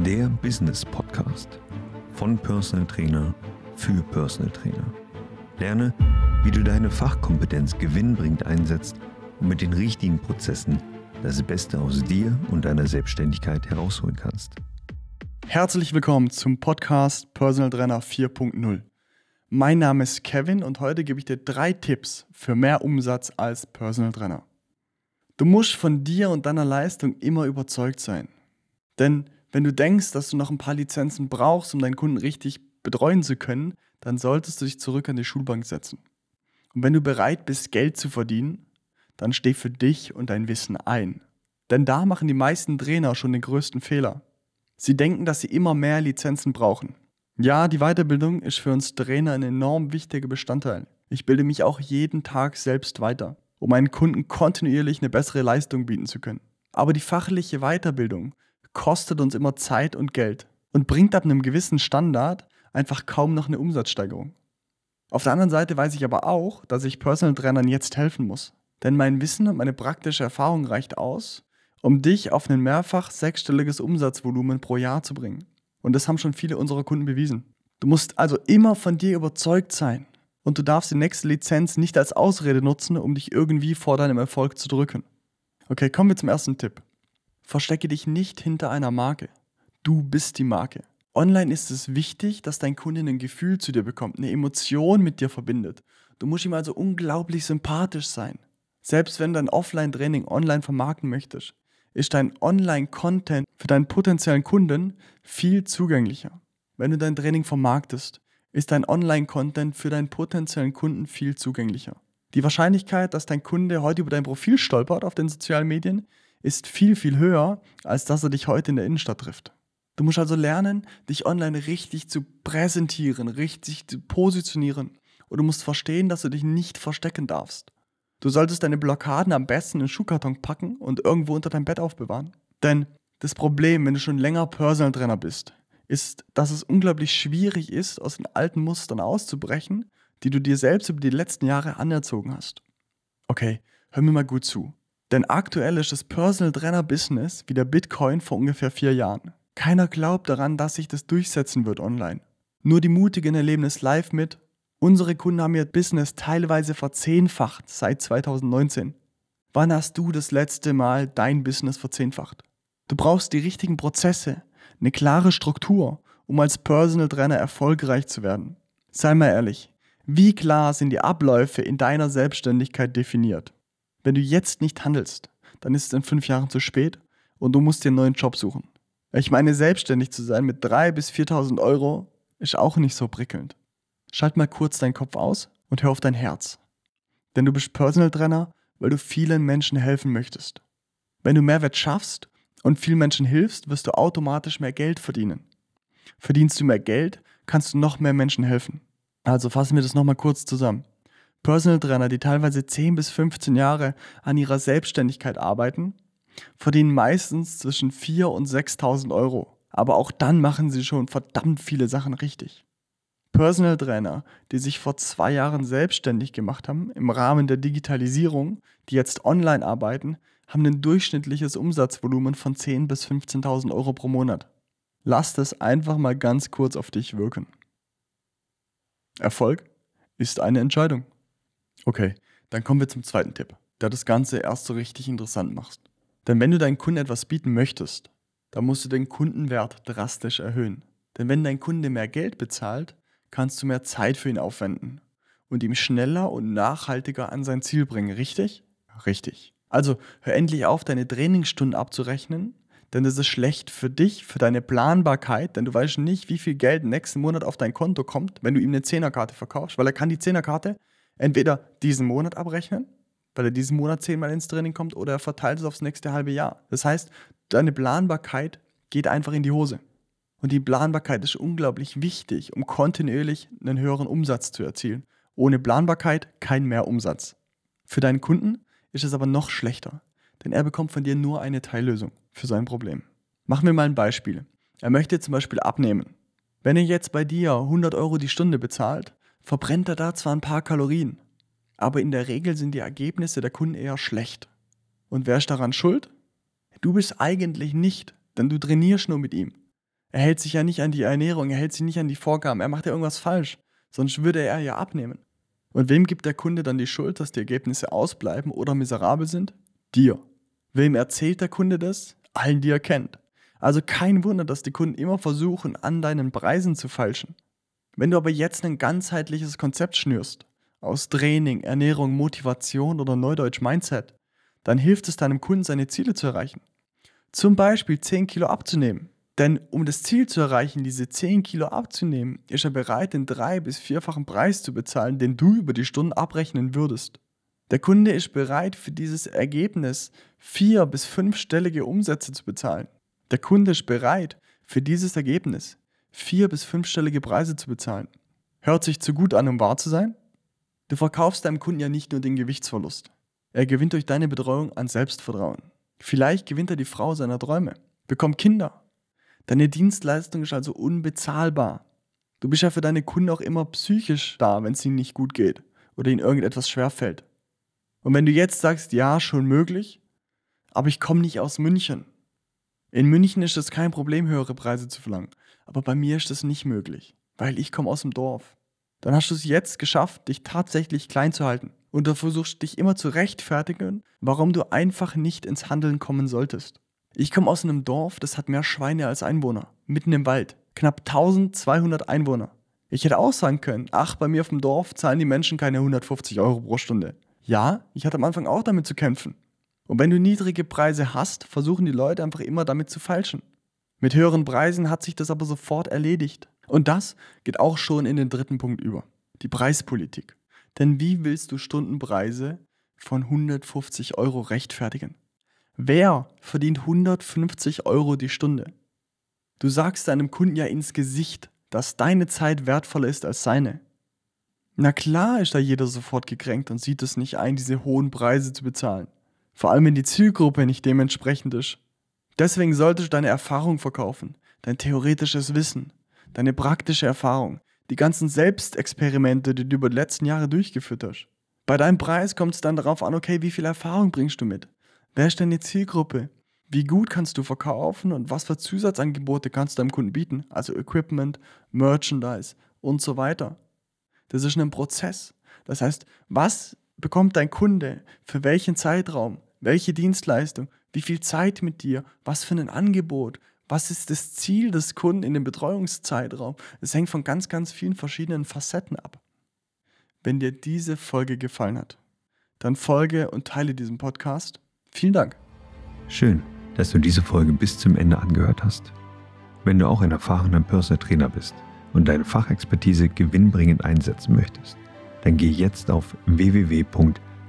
der Business Podcast von Personal Trainer für Personal Trainer. Lerne, wie du deine Fachkompetenz gewinnbringend einsetzt und mit den richtigen Prozessen das Beste aus dir und deiner Selbstständigkeit herausholen kannst. Herzlich willkommen zum Podcast Personal Trainer 4.0. Mein Name ist Kevin und heute gebe ich dir drei Tipps für mehr Umsatz als Personal Trainer. Du musst von dir und deiner Leistung immer überzeugt sein. Denn wenn du denkst, dass du noch ein paar Lizenzen brauchst, um deinen Kunden richtig betreuen zu können, dann solltest du dich zurück an die Schulbank setzen. Und wenn du bereit bist, Geld zu verdienen, dann steh für dich und dein Wissen ein. Denn da machen die meisten Trainer schon den größten Fehler. Sie denken, dass sie immer mehr Lizenzen brauchen. Ja, die Weiterbildung ist für uns Trainer ein enorm wichtiger Bestandteil. Ich bilde mich auch jeden Tag selbst weiter, um meinen Kunden kontinuierlich eine bessere Leistung bieten zu können. Aber die fachliche Weiterbildung kostet uns immer Zeit und Geld und bringt ab einem gewissen Standard einfach kaum noch eine Umsatzsteigerung. Auf der anderen Seite weiß ich aber auch, dass ich Personal Trainern jetzt helfen muss. Denn mein Wissen und meine praktische Erfahrung reicht aus, um dich auf ein mehrfach sechsstelliges Umsatzvolumen pro Jahr zu bringen. Und das haben schon viele unserer Kunden bewiesen. Du musst also immer von dir überzeugt sein. Und du darfst die nächste Lizenz nicht als Ausrede nutzen, um dich irgendwie vor deinem Erfolg zu drücken. Okay, kommen wir zum ersten Tipp. Verstecke dich nicht hinter einer Marke. Du bist die Marke. Online ist es wichtig, dass dein Kunde ein Gefühl zu dir bekommt, eine Emotion mit dir verbindet. Du musst ihm also unglaublich sympathisch sein. Selbst wenn du dein Offline-Training online vermarkten möchtest, ist dein Online-Content für deinen potenziellen Kunden viel zugänglicher. Wenn du dein Training vermarktest, ist dein Online-Content für deinen potenziellen Kunden viel zugänglicher. Die Wahrscheinlichkeit, dass dein Kunde heute über dein Profil stolpert auf den sozialen Medien, ist viel, viel höher, als dass er dich heute in der Innenstadt trifft. Du musst also lernen, dich online richtig zu präsentieren, richtig zu positionieren. Und du musst verstehen, dass du dich nicht verstecken darfst. Du solltest deine Blockaden am besten in den Schuhkarton packen und irgendwo unter deinem Bett aufbewahren. Denn das Problem, wenn du schon länger Personal Trainer bist, ist, dass es unglaublich schwierig ist, aus den alten Mustern auszubrechen, die du dir selbst über die letzten Jahre anerzogen hast. Okay, hör mir mal gut zu. Denn aktuell ist das Personal Trainer Business wie der Bitcoin vor ungefähr vier Jahren. Keiner glaubt daran, dass sich das durchsetzen wird online. Nur die Mutigen erleben es live mit. Unsere Kunden haben ihr Business teilweise verzehnfacht seit 2019. Wann hast du das letzte Mal dein Business verzehnfacht? Du brauchst die richtigen Prozesse, eine klare Struktur, um als Personal Trainer erfolgreich zu werden. Sei mal ehrlich, wie klar sind die Abläufe in deiner Selbstständigkeit definiert? Wenn du jetzt nicht handelst, dann ist es in fünf Jahren zu spät und du musst dir einen neuen Job suchen. Ich meine, selbstständig zu sein mit 3.000 bis 4.000 Euro ist auch nicht so prickelnd. Schalt mal kurz deinen Kopf aus und hör auf dein Herz. Denn du bist Personal Trainer, weil du vielen Menschen helfen möchtest. Wenn du Mehrwert schaffst und vielen Menschen hilfst, wirst du automatisch mehr Geld verdienen. Verdienst du mehr Geld, kannst du noch mehr Menschen helfen. Also fassen wir das nochmal kurz zusammen. Personal Trainer, die teilweise 10 bis 15 Jahre an ihrer Selbstständigkeit arbeiten, verdienen meistens zwischen 4.000 und 6.000 Euro. Aber auch dann machen sie schon verdammt viele Sachen richtig. Personal Trainer, die sich vor zwei Jahren selbstständig gemacht haben im Rahmen der Digitalisierung, die jetzt online arbeiten, haben ein durchschnittliches Umsatzvolumen von 10.000 bis 15.000 Euro pro Monat. Lass das einfach mal ganz kurz auf dich wirken. Erfolg ist eine Entscheidung. Okay, dann kommen wir zum zweiten Tipp, der das Ganze erst so richtig interessant macht. Denn wenn du deinen Kunden etwas bieten möchtest, dann musst du den Kundenwert drastisch erhöhen. Denn wenn dein Kunde mehr Geld bezahlt, kannst du mehr Zeit für ihn aufwenden und ihm schneller und nachhaltiger an sein Ziel bringen, richtig? Richtig. Also hör endlich auf, deine Trainingsstunden abzurechnen, denn das ist schlecht für dich, für deine Planbarkeit, denn du weißt nicht, wie viel Geld nächsten Monat auf dein Konto kommt, wenn du ihm eine Zehnerkarte verkaufst, weil er kann die Zehnerkarte entweder diesen Monat abrechnen, weil er diesen Monat zehnmal ins Training kommt, oder er verteilt es aufs nächste halbe Jahr. Das heißt, deine Planbarkeit geht einfach in die Hose. Und die Planbarkeit ist unglaublich wichtig, um kontinuierlich einen höheren Umsatz zu erzielen. Ohne Planbarkeit kein Mehrumsatz. Für deinen Kunden ist es aber noch schlechter, denn er bekommt von dir nur eine Teillösung für sein Problem. Machen wir mal ein Beispiel. Er möchte zum Beispiel abnehmen. Wenn er jetzt bei dir 100 Euro die Stunde bezahlt, verbrennt er da zwar ein paar Kalorien, aber in der Regel sind die Ergebnisse der Kunden eher schlecht. Und wer ist daran schuld? Du bist eigentlich nicht, denn du trainierst nur mit ihm. Er hält sich ja nicht an die Ernährung, er hält sich nicht an die Vorgaben, er macht ja irgendwas falsch, sonst würde er ja abnehmen. Und wem gibt der Kunde dann die Schuld, dass die Ergebnisse ausbleiben oder miserabel sind? Dir. Wem erzählt der Kunde das? Allen, die er kennt. Also kein Wunder, dass die Kunden immer versuchen, an deinen Preisen zu falschen. Wenn du aber jetzt ein ganzheitliches Konzept schnürst, aus Training, Ernährung, Motivation oder Neudeutsch Mindset, dann hilft es deinem Kunden, seine Ziele zu erreichen. Zum Beispiel 10 Kilo abzunehmen. Denn um das Ziel zu erreichen, diese 10 Kilo abzunehmen, ist er bereit, den drei- bis vierfachen Preis zu bezahlen, den du über die Stunden abrechnen würdest. Der Kunde ist bereit, für dieses Ergebnis vier- bis fünfstellige Umsätze zu bezahlen. Der Kunde ist bereit, für dieses Ergebnis vier- bis fünfstellige Preise zu bezahlen. Hört sich zu gut an, um wahr zu sein? Du verkaufst deinem Kunden ja nicht nur den Gewichtsverlust. Er gewinnt durch deine Betreuung an Selbstvertrauen. Vielleicht gewinnt er die Frau seiner Träume, bekommt Kinder. Deine Dienstleistung ist also unbezahlbar. Du bist ja für deine Kunden auch immer psychisch da, wenn es ihnen nicht gut geht oder ihnen irgendetwas schwerfällt. Und wenn du jetzt sagst, ja, schon möglich, aber ich komme nicht aus München. In München ist es kein Problem, höhere Preise zu verlangen. Aber bei mir ist das nicht möglich, weil ich komme aus dem Dorf. Dann hast du es jetzt geschafft, dich tatsächlich klein zu halten. Und du versuchst dich immer zu rechtfertigen, warum du einfach nicht ins Handeln kommen solltest. Ich komme aus einem Dorf, das hat mehr Schweine als Einwohner. Mitten im Wald. Knapp 1200 Einwohner. Ich hätte auch sagen können, ach, bei mir auf dem Dorf zahlen die Menschen keine 150 Euro pro Stunde. Ja, ich hatte am Anfang auch damit zu kämpfen. Und wenn du niedrige Preise hast, versuchen die Leute einfach immer damit zu falschen. Mit höheren Preisen hat sich das aber sofort erledigt. Und das geht auch schon in den dritten Punkt über. Die Preispolitik. Denn wie willst du Stundenpreise von 150 Euro rechtfertigen? Wer verdient 150 Euro die Stunde? Du sagst deinem Kunden ja ins Gesicht, dass deine Zeit wertvoller ist als seine. Na klar ist da jeder sofort gekränkt und sieht es nicht ein, diese hohen Preise zu bezahlen. Vor allem wenn die Zielgruppe nicht dementsprechend ist. Deswegen solltest du deine Erfahrung verkaufen, dein theoretisches Wissen, deine praktische Erfahrung, die ganzen Selbstexperimente, die du über die letzten Jahre durchgeführt hast. Bei deinem Preis kommt es dann darauf an, okay, wie viel Erfahrung bringst du mit? Wer ist deine Zielgruppe? Wie gut kannst du verkaufen und was für Zusatzangebote kannst du deinem Kunden bieten? Also Equipment, Merchandise und so weiter. Das ist ein Prozess. Das heißt, was bekommt dein Kunde für welchen Zeitraum, welche Dienstleistung, wie viel Zeit mit dir, was für ein Angebot, was ist das Ziel des Kunden in dem Betreuungszeitraum. Es hängt von ganz, ganz vielen verschiedenen Facetten ab. Wenn dir diese Folge gefallen hat, dann folge und teile diesen Podcast Vielen Dank. Schön, dass du diese Folge bis zum Ende angehört hast. Wenn du auch ein erfahrener Personal Trainer bist und deine Fachexpertise gewinnbringend einsetzen möchtest, dann geh jetzt auf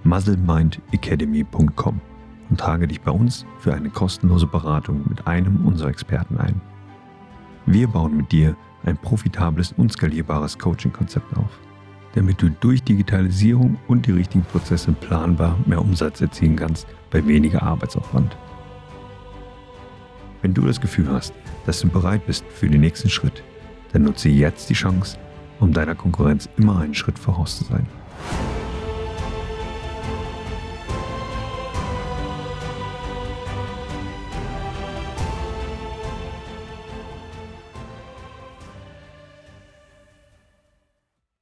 www.muzzlemindacademy.com und trage dich bei uns für eine kostenlose Beratung mit einem unserer Experten ein. Wir bauen mit dir ein profitables und skalierbares Coaching-Konzept auf damit du durch Digitalisierung und die richtigen Prozesse planbar mehr Umsatz erzielen kannst bei weniger Arbeitsaufwand. Wenn du das Gefühl hast, dass du bereit bist für den nächsten Schritt, dann nutze jetzt die Chance, um deiner Konkurrenz immer einen Schritt voraus zu sein.